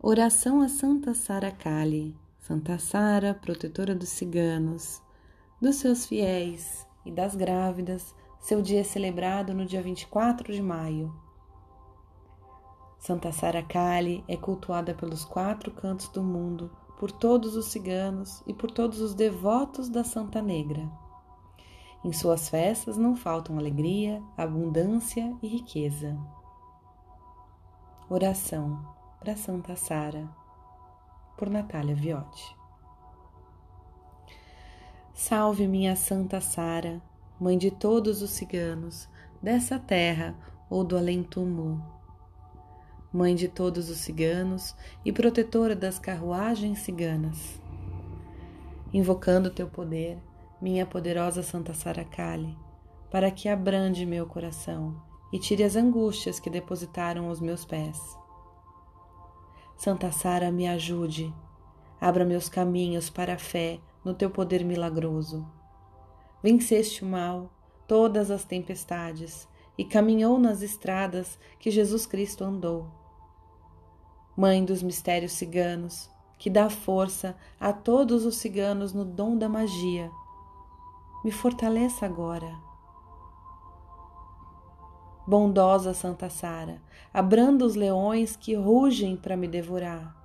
Oração a Santa Sara Kali, Santa Sara, protetora dos ciganos, dos seus fiéis e das grávidas, seu dia é celebrado no dia 24 de maio. Santa Sara Kali é cultuada pelos quatro cantos do mundo, por todos os ciganos e por todos os devotos da Santa Negra. Em suas festas não faltam alegria, abundância e riqueza. Oração para Santa Sara, por Natália Viotti. Salve minha Santa Sara, mãe de todos os ciganos, dessa terra ou do além-túmulo. Mãe de todos os ciganos e protetora das carruagens ciganas. Invocando teu poder, minha poderosa Santa Sara Kali, para que abrande meu coração e tire as angústias que depositaram os meus pés Santa Sara, me ajude. Abra meus caminhos para a fé no teu poder milagroso. Venceste o mal, todas as tempestades, e caminhou nas estradas que Jesus Cristo andou. Mãe dos mistérios ciganos, que dá força a todos os ciganos no dom da magia, me fortaleça agora Bondosa Santa Sara, abranda os leões que rugem para me devorar.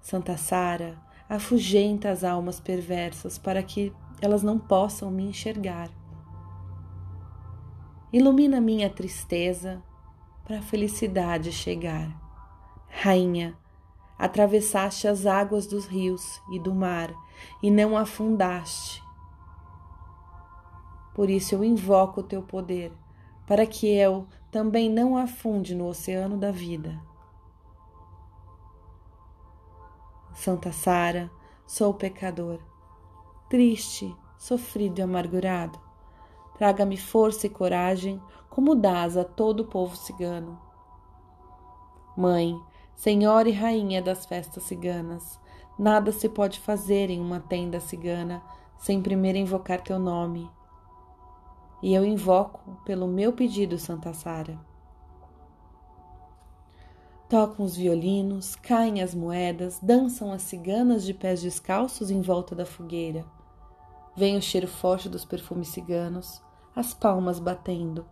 Santa Sara, afugenta as almas perversas para que elas não possam me enxergar. Ilumina minha tristeza para a felicidade chegar. Rainha, atravessaste as águas dos rios e do mar e não afundaste. Por isso eu invoco o teu poder para que eu também não afunde no oceano da vida. Santa Sara, sou pecador, triste, sofrido e amargurado. Traga-me força e coragem, como dás a todo o povo cigano. Mãe, Senhora e Rainha das festas ciganas, nada se pode fazer em uma tenda cigana sem primeiro invocar teu nome e eu invoco pelo meu pedido, Santa Sara. Tocam os violinos, caem as moedas, dançam as ciganas de pés descalços em volta da fogueira. Vem o cheiro forte dos perfumes ciganos, as palmas batendo,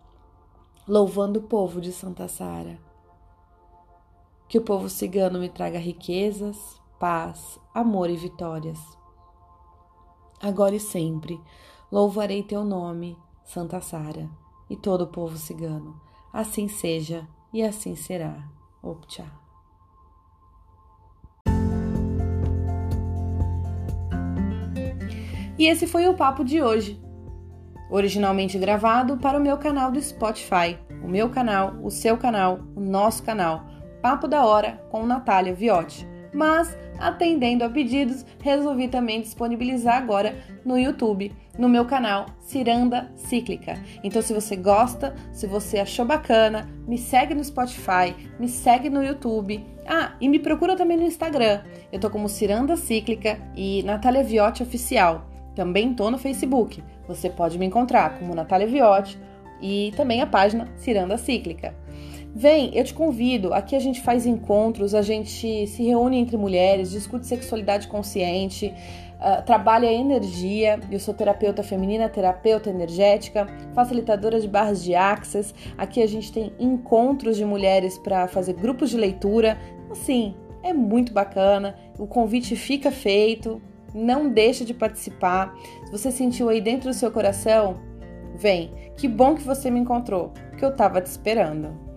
louvando o povo de Santa Sara. Que o povo cigano me traga riquezas, paz, amor e vitórias. Agora e sempre louvarei teu nome Santa Sara e todo o povo cigano. Assim seja e assim será. Optcha. E esse foi o papo de hoje. Originalmente gravado para o meu canal do Spotify, o meu canal, o seu canal, o nosso canal, Papo da Hora com Natália Viotti. Mas, atendendo a pedidos, resolvi também disponibilizar agora no YouTube no meu canal Ciranda Cíclica. Então, se você gosta, se você achou bacana, me segue no Spotify, me segue no YouTube. Ah, e me procura também no Instagram. Eu tô como Ciranda Cíclica e Natália Viotti Oficial. Também tô no Facebook. Você pode me encontrar como Natália Viotti e também a página Ciranda Cíclica. Vem, eu te convido. Aqui a gente faz encontros, a gente se reúne entre mulheres, discute sexualidade consciente, uh, trabalha energia. Eu sou terapeuta feminina, terapeuta energética, facilitadora de barras de access. Aqui a gente tem encontros de mulheres para fazer grupos de leitura. Assim, é muito bacana. O convite fica feito. Não deixa de participar. Se você sentiu aí dentro do seu coração, vem. Que bom que você me encontrou, que eu estava te esperando.